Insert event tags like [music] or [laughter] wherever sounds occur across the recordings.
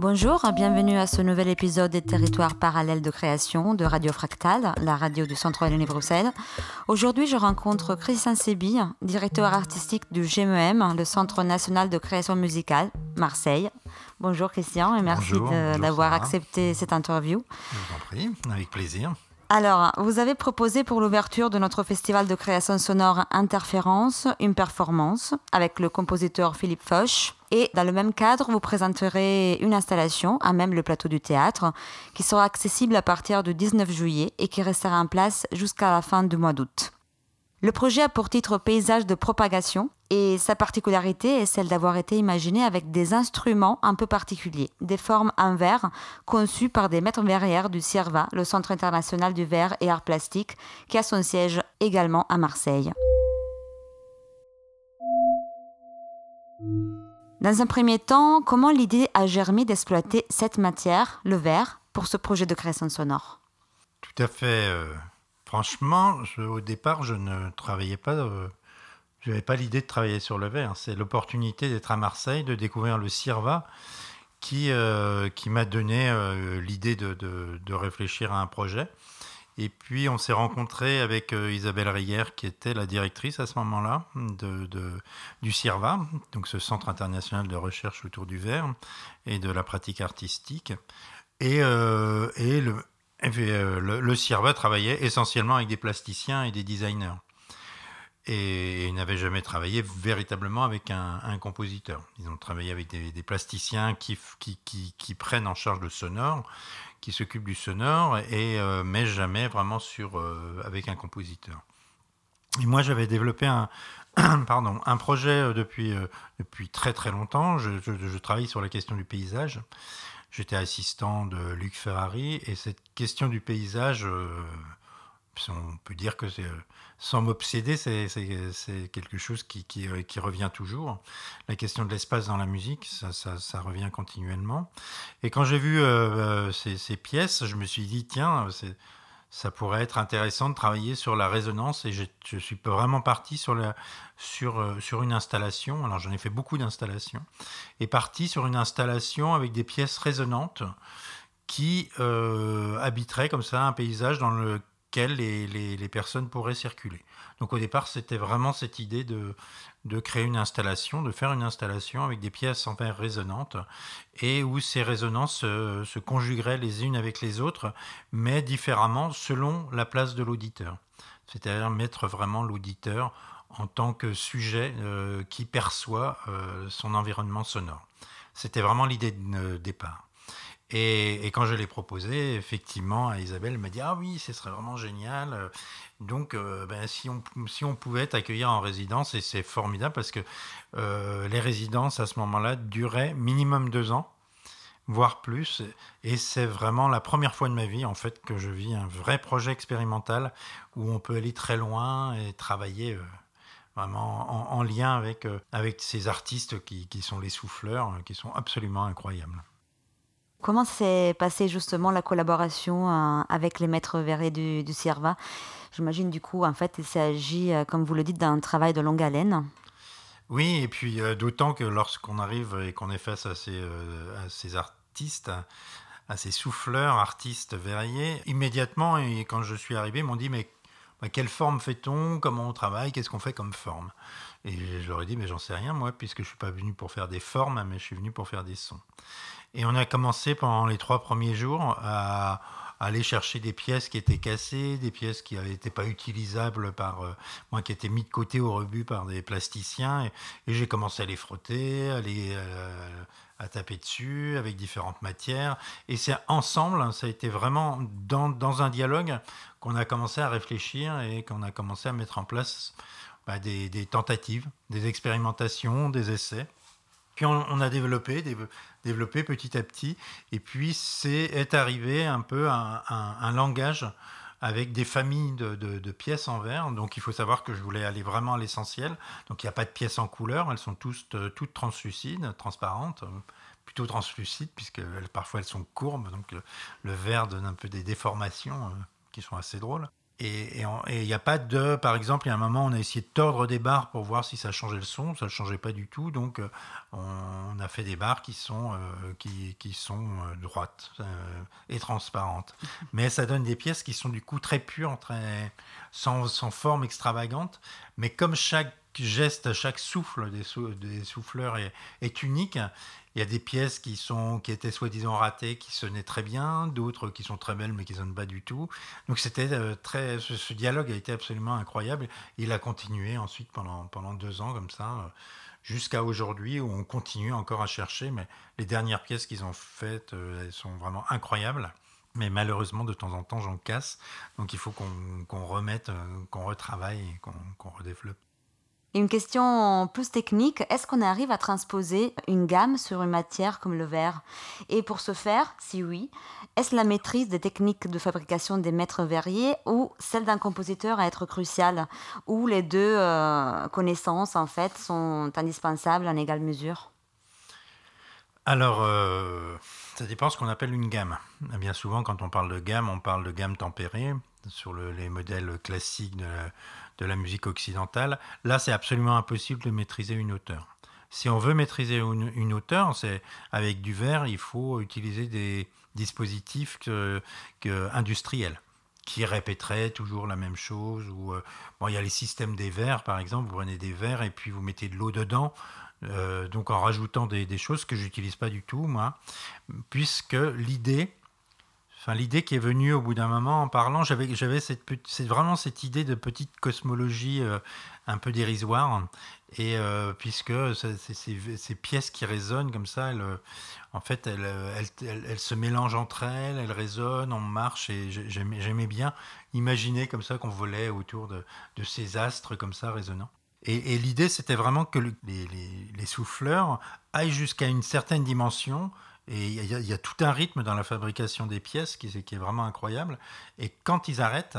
Bonjour, bienvenue à ce nouvel épisode des territoires parallèles de création de Radio Fractal, la radio du Centre Wallonie-Bruxelles. Aujourd'hui, je rencontre Christian Sébi, directeur artistique du GMEM, le Centre national de création musicale, Marseille. Bonjour Christian et merci d'avoir accepté cette interview. Je vous en prie, avec plaisir. Alors, vous avez proposé pour l'ouverture de notre festival de création sonore Interférence une performance avec le compositeur Philippe Foch. Et dans le même cadre, vous présenterez une installation à même le plateau du théâtre qui sera accessible à partir du 19 juillet et qui restera en place jusqu'à la fin du mois d'août. Le projet a pour titre Paysage de propagation et sa particularité est celle d'avoir été imaginé avec des instruments un peu particuliers, des formes en verre conçues par des maîtres verrières du CIRVA, le Centre international du verre et art plastique, qui a son siège également à Marseille. Dans un premier temps, comment l'idée a germé d'exploiter cette matière, le verre, pour ce projet de création sonore? Tout à fait. Euh, Franchement, au départ, je ne travaillais pas. Euh, je n'avais pas l'idée de travailler sur le verre. C'est l'opportunité d'être à Marseille, de découvrir le CIRVA, qui, euh, m'a donné l'idée de, réfléchir à un projet. Et puis, on s'est rencontré avec Isabelle Rier, qui était la directrice à ce moment-là du CIRVA, donc ce Centre international de recherche autour du verre et de la pratique artistique. Et, le, euh, le, le CIRVA travaillait essentiellement avec des plasticiens et des designers. Et ils n'avaient jamais travaillé véritablement avec un, compositeur. Ils ont travaillé avec des, plasticiens qui, prennent en charge le sonore, qui s'occupent du sonore, et, euh, mais jamais vraiment sur, euh, avec un compositeur. Et moi, j'avais développé un, [clears throat] pardon, un projet depuis, depuis très très longtemps. Je, je, travaille sur la question du paysage. J'étais assistant de Luc Ferrari et cette question du paysage, euh, on peut dire que c'est, sans m'obséder, c'est, quelque chose euh, qui, revient toujours. La question de l'espace dans la musique, ça, revient continuellement. Et quand j'ai vu euh, ces, ces, pièces, je me suis dit, tiens, ça pourrait être intéressant de travailler sur la résonance et je, suis vraiment parti sur, euh, une installation, alors j'en ai fait beaucoup d'installations, et parti sur une installation avec des pièces résonantes qui euh, habiteraient comme ça un paysage dans lequel les, les, les personnes pourraient circuler. Donc au départ, c'était vraiment cette idée de, de créer une installation, de faire une installation avec des pièces en verre résonantes et où ces résonances se, conjugueraient les unes avec les autres, mais différemment selon la place de l'auditeur. C'est-à-dire mettre vraiment l'auditeur en tant que sujet euh, qui perçoit euh, son environnement sonore. C'était vraiment l'idée de départ. Et, quand je l'ai proposé, effectivement, Isabelle, elle m'a dit Ah oui, ce serait vraiment génial. Donc, euh, ben, si, on, pouvait t'accueillir en résidence, et c'est formidable parce que euh, les résidences à ce moment-là duraient minimum deux ans, voire plus. Et c'est vraiment la première fois de ma vie, en fait, que je vis un vrai projet expérimental où on peut aller très loin et travailler. Euh, vraiment en, lien avec, avec ces artistes qui sont les souffleurs, qui sont absolument incroyables. Comment s'est passée justement la collaboration euh, avec les maîtres verrés du, du CIRVA J'imagine du coup, en fait, il s'agit, euh, comme vous le dites, d'un travail de longue haleine. Oui, et puis euh, d'autant que lorsqu'on arrive et qu'on est face à ces, à ces artistes, à ces souffleurs, artistes verriers, immédiatement, et quand je suis arrivé, ils m'ont dit, mais bah, quelle forme fait-on? Comment on travaille? Qu'est-ce qu'on fait comme forme? Et je leur ai dit, mais j'en sais rien, moi, puisque je ne suis pas venu pour faire des formes, mais je suis venu pour faire des sons. Et on a commencé pendant les trois premiers jours à, aller chercher des pièces qui étaient cassées, des pièces qui n'étaient pas utilisables par euh, moi, qui étaient mis de côté au rebut par des plasticiens. Et, j'ai commencé à les frotter, à les euh, à taper dessus avec différentes matières. Et c'est ensemble, hein, ça a été vraiment dans, dans un dialogue qu'on a commencé à réfléchir et qu'on a commencé à mettre en place bah, des, tentatives, des expérimentations, des essais. Puis on, a développé, développé petit à petit, et puis c'est est arrivé un peu un, un, langage avec des familles de, pièces en verre. Donc il faut savoir que je voulais aller vraiment à l'essentiel. Donc il n'y a pas de pièces en couleur, elles sont toutes, toutes translucides, transparentes, plutôt translucides, puisque parfois elles sont courbes, donc le, verre donne un peu des déformations euh, qui sont assez drôles. Et il n'y a pas de. Par exemple, il y a un moment, on a essayé de tordre des barres pour voir si ça changeait le son. Ça ne changeait pas du tout. Donc, euh, on, a fait des barres qui sont, euh, qui, qui, sont euh, droites et transparentes. [laughs] Mais ça donne des pièces qui sont du coup très pures, très, sans, sans forme extravagante. Mais comme chaque geste, chaque souffle des, des souffleurs est, est unique, il y a des pièces qui, sont, qui étaient soi-disant ratées, qui sonnaient très bien, d'autres qui sont très belles mais qui ne sonnent pas du tout. Donc c'était euh, très, ce, dialogue a été absolument incroyable. Il a continué ensuite pendant, pendant deux ans comme ça, euh, jusqu'à aujourd'hui où on continue encore à chercher. Mais les dernières pièces qu'ils ont faites, euh, elles sont vraiment incroyables. Mais malheureusement, de temps en temps, j'en casse. Donc il faut qu'on remette, qu'on retravaille et qu'on redéveloppe. Une question plus technique, est-ce qu'on arrive à transposer une gamme sur une matière comme le verre? Et pour ce faire, si oui, est-ce la maîtrise des techniques de fabrication des maîtres verriers ou celle d'un compositeur à être cruciale Ou les deux euh, connaissances en fait sont indispensables en égale mesure? Alors, euh, ça dépend ce qu'on appelle une gamme. Bien souvent, quand on parle de gamme, on parle de gamme tempérée sur les modèles classiques de la musique occidentale. Là, c'est absolument impossible de maîtriser une hauteur. Si on veut maîtriser une, hauteur, c'est avec du verre, il faut utiliser des dispositifs industriels qui répéteraient toujours la même chose. Ou, euh, bon, il y a les systèmes des verres, par exemple. Vous prenez des verres et puis vous mettez de l'eau dedans. Euh, donc en rajoutant des, des choses que j'utilise pas du tout, moi, puisque l'idée, Enfin, l'idée qui est venue au bout d'un moment en parlant, j'avais, j'avais cette, c'est vraiment cette idée de petite cosmologie euh, un peu dérisoire. Et euh, puisque ces, pièces qui résonnent comme ça, elles, euh, en fait, elles, elles, se mélangent entre elles, elles résonnent, on marche. Et j'aimais, bien imaginer comme ça qu'on volait autour de, de, ces astres comme ça résonnants. Et, l'idée, c'était vraiment que les, les, les souffleurs aillent jusqu'à une certaine dimension et il y, a tout un rythme dans la fabrication des pièces qui, est vraiment incroyable. Et quand ils arrêtent,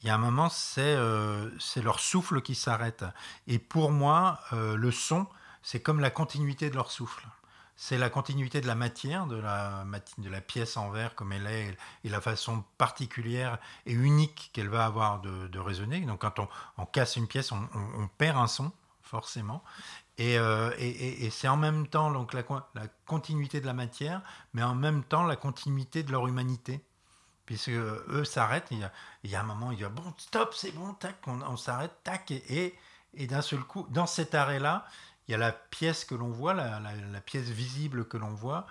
il y a un moment, c'est euh, leur souffle qui s'arrête. Et pour moi, euh, le son, c'est comme la continuité de leur souffle. C'est la continuité de la matière, de la, de la pièce en verre comme elle est, et la façon particulière et unique qu'elle va avoir de, résonner. Donc quand on, casse une pièce, on, perd un son, forcément. Euh, et, c'est en même temps donc la, continuité de la matière, mais en même temps la continuité de leur humanité. Puisque eux s'arrêtent, il, y a un moment, il y a bon, stop, c'est bon, tac, on, s'arrête, tac, et, d'un seul coup, dans cet arrêt-là, il y a la pièce que l'on voit, la, pièce visible que l'on voit,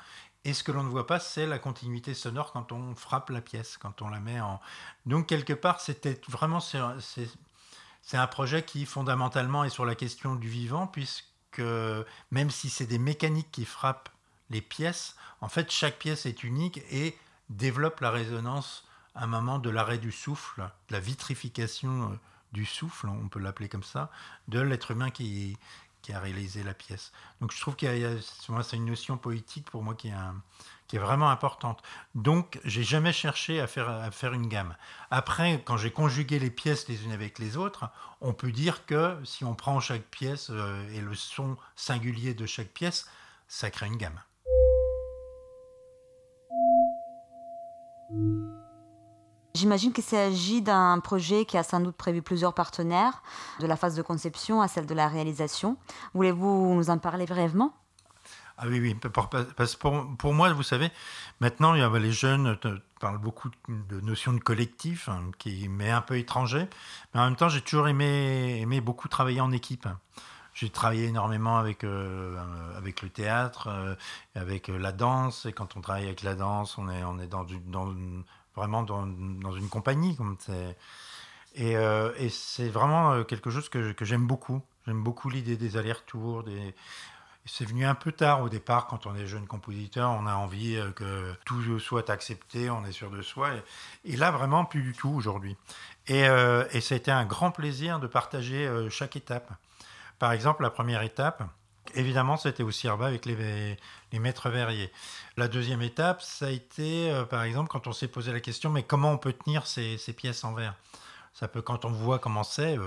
et ce que l'on ne voit pas, c'est la continuité sonore quand on frappe la pièce, quand on la met en. Donc, quelque part, c'était vraiment. C'est un projet qui, fondamentalement, est sur la question du vivant, puisque même si c'est des mécaniques qui frappent les pièces, en fait, chaque pièce est unique et développe la résonance à un moment de l'arrêt du souffle, de la vitrification euh, du souffle, on peut l'appeler comme ça, de l'être humain qui, qui a réalisé la pièce. Donc je trouve qu'il y a, c'est une notion poétique pour moi qui est un, qui est vraiment importante. Donc, j'ai jamais cherché à faire, à faire une gamme. Après, quand j'ai conjugué les pièces les unes avec les autres, on peut dire que si on prend chaque pièce euh, et le son singulier de chaque pièce, ça crée une gamme. J'imagine qu'il s'agit d'un projet qui a sans doute prévu plusieurs partenaires, de la phase de conception à celle de la réalisation. Voulez-vous nous en parler brièvement? Ah oui, oui, parce pour, pour, moi, vous savez, maintenant, il y a, les jeunes parlent beaucoup de notions de collectif, hein, qui m'est un peu étranger, mais en même temps, j'ai toujours aimé, aimé beaucoup travailler en équipe. J'ai travaillé énormément avec, euh, avec le théâtre, euh, avec la danse, et quand on travaille avec la danse, on est, on est dans, dans vraiment dans, dans, une compagnie. Comme et, euh, et c'est vraiment quelque chose que, que j'aime beaucoup. J'aime beaucoup l'idée des allers-retours, des c'est venu un peu tard au départ, quand on est jeune compositeur, on a envie euh, que tout soit accepté, on est sûr de soi. Et, là, vraiment, plus du tout aujourd'hui. Et, euh, ça a été un grand plaisir de partager euh, chaque étape. Par exemple, la première étape, évidemment, c'était au CIRBA avec les, les maîtres verriers. La deuxième étape, ça a été, par exemple, quand on s'est posé la question, mais comment on peut tenir ces, ces pièces en verre? Ça peut, quand on voit comment c'est,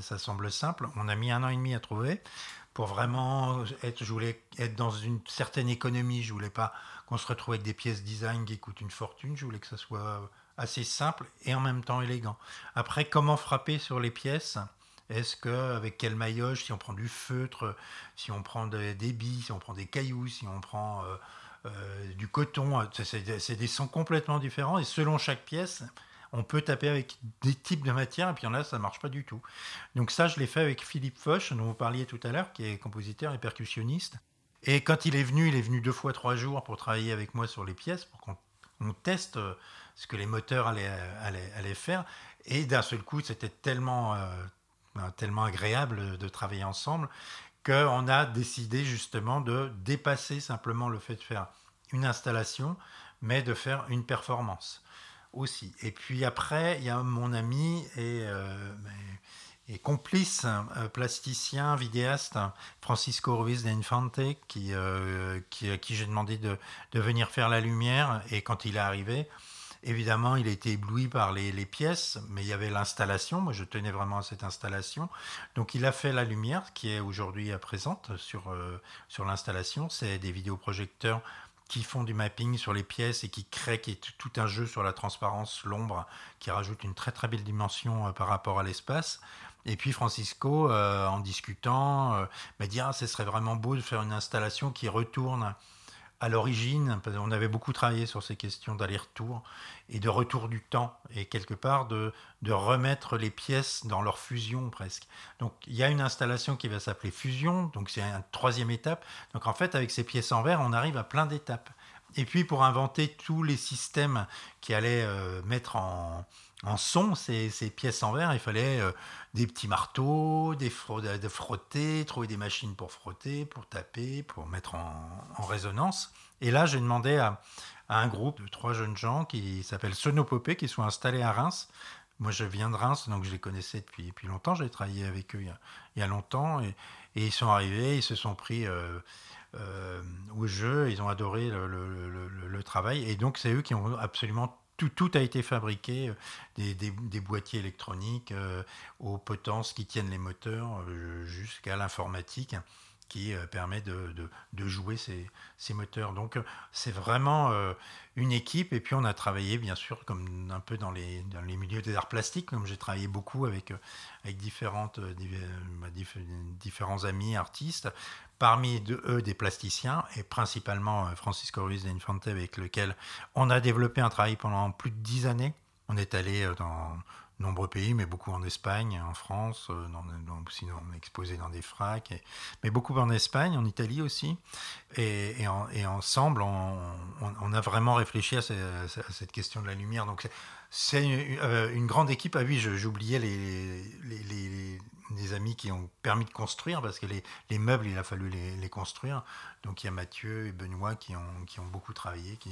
ça semble simple. On a mis un an et demi à trouver pour vraiment être, je voulais être dans une certaine économie. Je voulais pas qu'on se retrouve avec des pièces design qui coûtent une fortune. Je voulais que ça soit assez simple et en même temps élégant. Après, comment frapper sur les pièces? Est-ce que avec quel maillage Si on prend du feutre, si on prend des, billes, si on prend des cailloux, si on prend euh, euh, du coton, c'est des sons complètement différents et selon chaque pièce, on peut taper avec des types de matières, et puis en a, ça marche pas du tout. Donc ça, je l'ai fait avec Philippe Foch, dont vous parliez tout à l'heure, qui est compositeur et percussionniste. Et quand il est venu, il est venu deux fois trois jours pour travailler avec moi sur les pièces, pour qu'on teste euh, ce que les moteurs allaient, allaient, faire. Et d'un seul coup, c'était tellement, euh, ben, tellement agréable de travailler ensemble qu'on a décidé justement de dépasser simplement le fait de faire une installation, mais de faire une performance aussi. Et puis après, il y a mon ami et, euh, et complice, euh, plasticien, vidéaste, Francisco Ruiz de Infante, qui, euh, qui, à qui j'ai demandé de, de, venir faire la lumière. Et quand il est arrivé, évidemment, il a été ébloui par les, les pièces, mais il y avait l'installation. Moi, je tenais vraiment à cette installation. Donc, il a fait la lumière, qui est aujourd'hui présente sur, sur l'installation. C'est des vidéoprojecteurs qui font du mapping sur les pièces et qui créent tout un jeu sur la transparence, l'ombre, qui rajoute une très très belle dimension euh, par rapport à l'espace. Et puis Francisco, euh, en discutant, euh, m'a dit ah, ce serait vraiment beau de faire une installation qui retourne à l'origine, on avait beaucoup travaillé sur ces questions d'aller-retour et de retour du temps, et quelque part de, de, remettre les pièces dans leur fusion presque. Donc il y a une installation qui va s'appeler fusion, donc c'est une troisième étape. Donc en fait, avec ces pièces en verre, on arrive à plein d'étapes. Et puis pour inventer tous les systèmes qui allaient euh, mettre en, en son ces, ces, pièces en verre, il fallait euh, des petits marteaux, des de frotter, trouver des machines pour frotter, pour taper, pour mettre en, résonance. Et là, j'ai demandé à, un groupe de trois jeunes gens qui s'appellent Sonopopée, qui sont installés à Reims. Moi, je viens de Reims, donc je les connaissais depuis, depuis longtemps. J'ai travaillé avec eux il y a, longtemps. Et, ils sont arrivés, ils se sont pris euh, au jeu, ils ont adoré le, le travail. Et donc, c'est eux qui ont absolument tout, a été fabriqué, euh, des, boîtiers électroniques euh, aux potences qui tiennent les moteurs euh, jusqu'à l'informatique qui permet de, jouer ces, moteurs. Donc c'est vraiment une équipe et puis on a travaillé bien sûr comme un peu dans les, les milieux des arts plastiques, comme j'ai travaillé beaucoup avec, avec différentes, bah, différents amis artistes, parmi eux des plasticiens, et principalement euh, Francisco Ruiz de Infante, avec lequel on a développé un travail pendant plus de dix années. On est allé euh, dans nombreux pays, mais beaucoup en Espagne, en France, euh, aussi on exposé dans des fracs, mais beaucoup en Espagne, en Italie aussi. Et, ensemble, on, a vraiment réfléchi à, cette question de la lumière. Donc c'est une, grande équipe. Ah oui, j'oubliais les, des amis qui ont permis de construire, parce que les, les meubles, il a fallu les, les, construire. Donc il y a Mathieu et Benoît qui ont, qui ont beaucoup travaillé qui,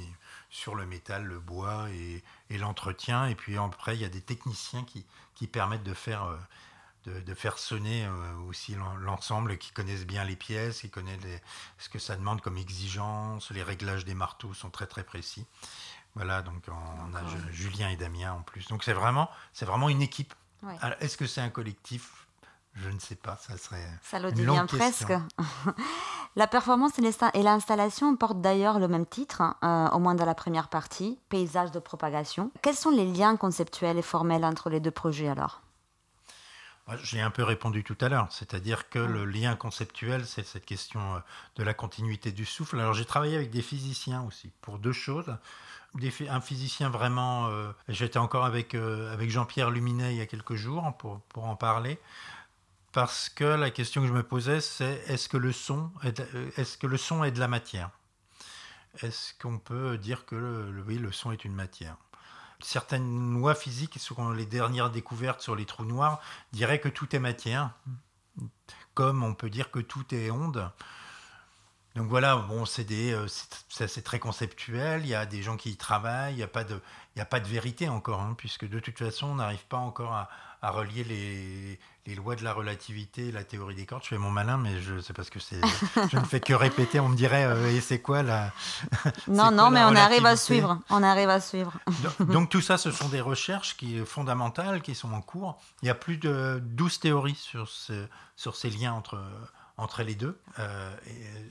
sur le métal, le bois et, et l'entretien. Et puis après, il y a des techniciens qui, qui permettent de faire, euh, de, de faire sonner euh, aussi l'ensemble, qui connaissent bien les pièces, qui connaissent ce que ça demande comme exigence. Les réglages des marteaux sont très très précis. Voilà, donc on a Julien et Damien en plus. Donc c'est vraiment, c'est vraiment une équipe. Est-ce que c'est un collectif je ne sais pas, ça serait. Ça le devient presque. [laughs] la performance et l'installation portent d'ailleurs le même titre, euh, au moins dans la première partie, paysage de propagation. Quels sont les liens conceptuels et formels entre les deux projets alors? J'ai un peu répondu tout à l'heure, c'est-à-dire que le lien conceptuel, c'est cette question euh, de la continuité du souffle. Alors j'ai travaillé avec des physiciens aussi pour deux choses. un physicien vraiment, euh, j'étais encore avec, avec Jean-Pierre Luminet il y a quelques jours pour, pour en parler, parce que la question que je me posais, c'est est-ce que le son est, est-ce que le son est de la matière? Est-ce qu'on peut dire que le, oui, le son est une matière? Certaines lois physiques, selon les dernières découvertes sur les trous noirs, diraient que tout est matière, comme on peut dire que tout est onde. Donc voilà, bon, c'est euh, c'est très conceptuel. Il y a des gens qui y travaillent. Il n'y a pas de, il a pas de vérité encore, hein, puisque de toute façon, on n'arrive pas encore à, à relier les, les, lois de la relativité, la théorie des cordes. Je fais mon malin, mais je sais parce que c'est, je ne fais que répéter. On me dirait, euh, et c'est quoi la [laughs] Non, non, mais on arrive à suivre. On arrive à suivre. donc, tout ça, ce sont des recherches qui fondamentales qui sont en cours. Il y a plus de 12 théories sur, ce, sur ces liens entre entre les deux. Euh,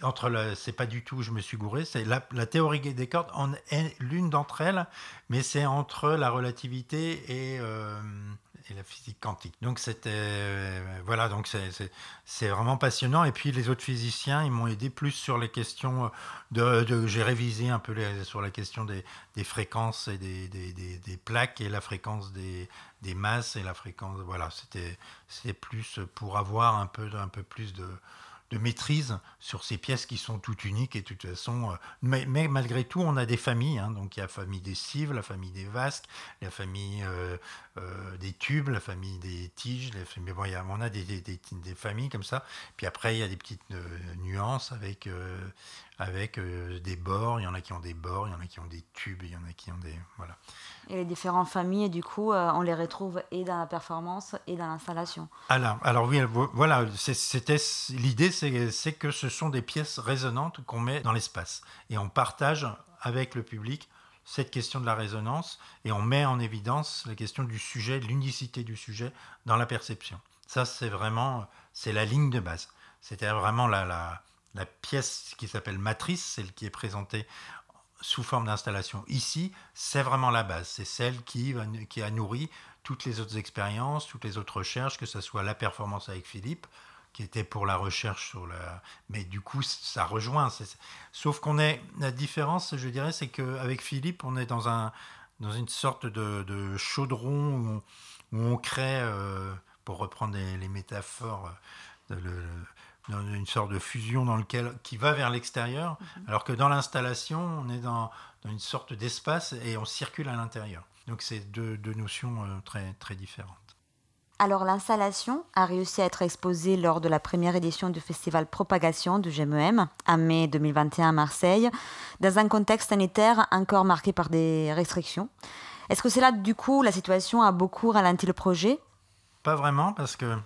entre le, c'est pas du tout, je me suis gouré. C'est la, la théorie des cordes en est l'une d'entre elles, mais c'est entre la relativité et euh, et la physique quantique. Donc c'était euh, voilà, donc c'est vraiment passionnant. Et puis les autres physiciens, ils m'ont aidé plus sur les questions de, j'ai révisé un peu les, sur la question des, des fréquences et des, des, des, plaques et la fréquence des, masses et la fréquence. Voilà, c'était plus pour avoir un peu un peu plus de de maîtrise sur ces pièces qui sont toutes uniques et de toute façon. Euh, mais, malgré tout, on a des familles. Hein. donc il y a la famille des cives, la famille des vasques, la famille euh, euh, des tubes, la famille des tiges. Les bon, on a des, des, des, familles comme ça. Puis après, il y a des petites nuances avec, avec des bords. Il y en a qui ont des bords, il y en a qui ont des tubes, il y en a qui ont des. Voilà et les différentes familles, du coup, on les retrouve et dans la performance et dans l'installation. Alors, alors oui, voilà, c'était l'idée, c'est que ce sont des pièces résonantes qu'on met dans l'espace et on partage avec le public cette question de la résonance et on met en évidence la question du sujet, l'unicité du sujet dans la perception. Ça, c'est vraiment, c'est la ligne de base. C'était vraiment la, la, la pièce qui s'appelle matrice, celle qui est présentée sous forme d'installation. Ici, c'est vraiment la base. C'est celle qui, qui a nourri toutes les autres expériences, toutes les autres recherches, que ce soit la performance avec Philippe, qui était pour la recherche sur la. Mais du coup, ça rejoint. Sauf qu'on est. La différence, je dirais, c'est qu'avec Philippe, on est dans, un, dans une sorte de, chaudron où on, crée, euh, pour reprendre les, métaphores, le, dans une sorte de fusion dans lequel, qui va vers l'extérieur, mhm. alors que dans l'installation, on est dans, dans une sorte d'espace et on circule à l'intérieur. Donc c'est deux, deux, notions euh, très, très différentes. Alors l'installation a réussi à être exposée lors de la première édition du festival Propagation du GMEM en mai 2021 à Marseille, dans un contexte sanitaire encore marqué par des restrictions. Est-ce que c'est là, du coup, la situation a beaucoup ralenti le projet? Pas vraiment, parce que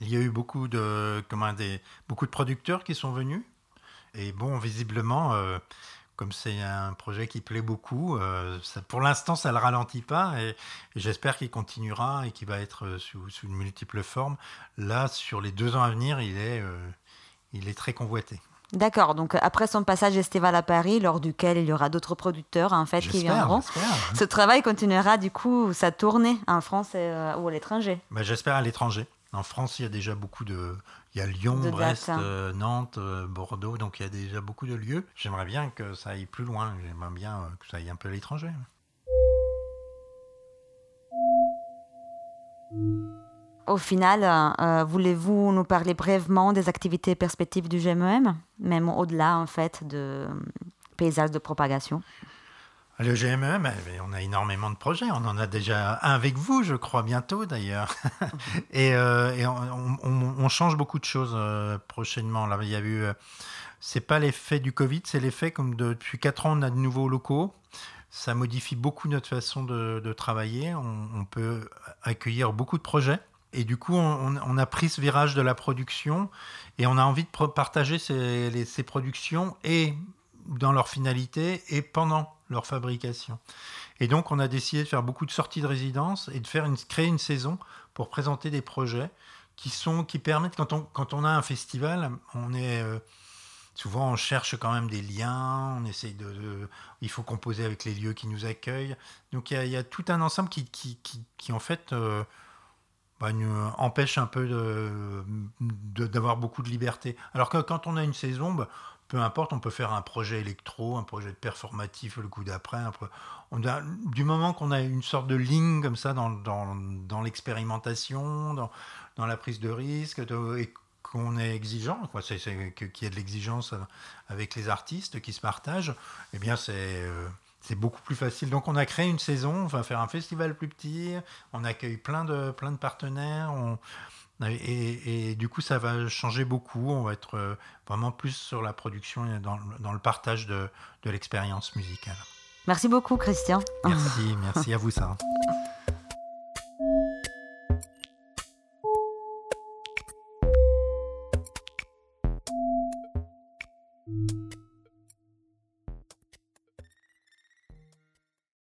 il y a eu beaucoup de, comment, des, beaucoup de producteurs qui sont venus. Et bon, visiblement, euh, comme c'est un projet qui plaît beaucoup, euh, ça, pour l'instant, ça ne le ralentit pas. Et, j'espère qu'il continuera et qu'il va être sous, sous, de multiples formes. Là, sur les deux ans à venir, il est, euh, il est très convoité. D'accord, donc après son passage estival à Paris, lors duquel il y aura d'autres producteurs en fait qui viendront, ce travail continuera du coup sa tournée en France ou à l'étranger. Ben, j'espère à l'étranger. En France, il y a déjà beaucoup de. Il y a Lyon, Brest, euh, Nantes, euh, Bordeaux, donc il y a déjà beaucoup de lieux. J'aimerais bien que ça aille plus loin. J'aimerais bien euh, que ça aille un peu à l'étranger. Au final, voulez-vous nous parler brièvement des activités et perspectives du GMEM, même au-delà en fait de paysages de propagation? Le GME, on a énormément de projets. On en a déjà un avec vous, je crois, bientôt d'ailleurs. [laughs] et, euh, on, change beaucoup de choses euh, prochainement. Là, il y a eu. Euh, c'est pas l'effet du Covid, c'est l'effet comme depuis 4 ans, on a de nouveaux locaux. Ça modifie beaucoup notre façon de, travailler. On, peut accueillir beaucoup de projets. Et du coup, on, a pris ce virage de la production et on a envie de partager ces, ces productions et dans leur finalité et pendant leur fabrication. Et donc, on a décidé de faire beaucoup de sorties de résidence et de faire une, créer une saison pour présenter des projets qui, sont, qui permettent, quand on, quand on a un festival, on est. Euh, souvent, on cherche quand même des liens, on essaye de, il faut composer avec les lieux qui nous accueillent. Donc, il y a, tout un ensemble qui, qui, qui, en fait, euh, bah, nous empêche un peu d'avoir de, beaucoup de liberté. Alors que quand on a une saison, bah, peu importe, on peut faire un projet électro, un projet performatif le coup d'après. Du moment qu'on a une sorte de ligne comme ça dans, dans, l'expérimentation, dans, dans, la prise de risque, et qu'on est exigeant, quoi, c'est, qu'il y a de l'exigence avec les artistes qui se partagent, eh bien c'est, euh, c'est beaucoup plus facile. Donc on a créé une saison, on va faire un festival plus petit, on accueille plein de, plein de partenaires, on, et, du coup, ça va changer beaucoup. On va être euh, vraiment plus sur la production et dans, dans le partage de, de l'expérience musicale. Merci beaucoup, Christian. Merci, merci à vous, Sarah. [laughs]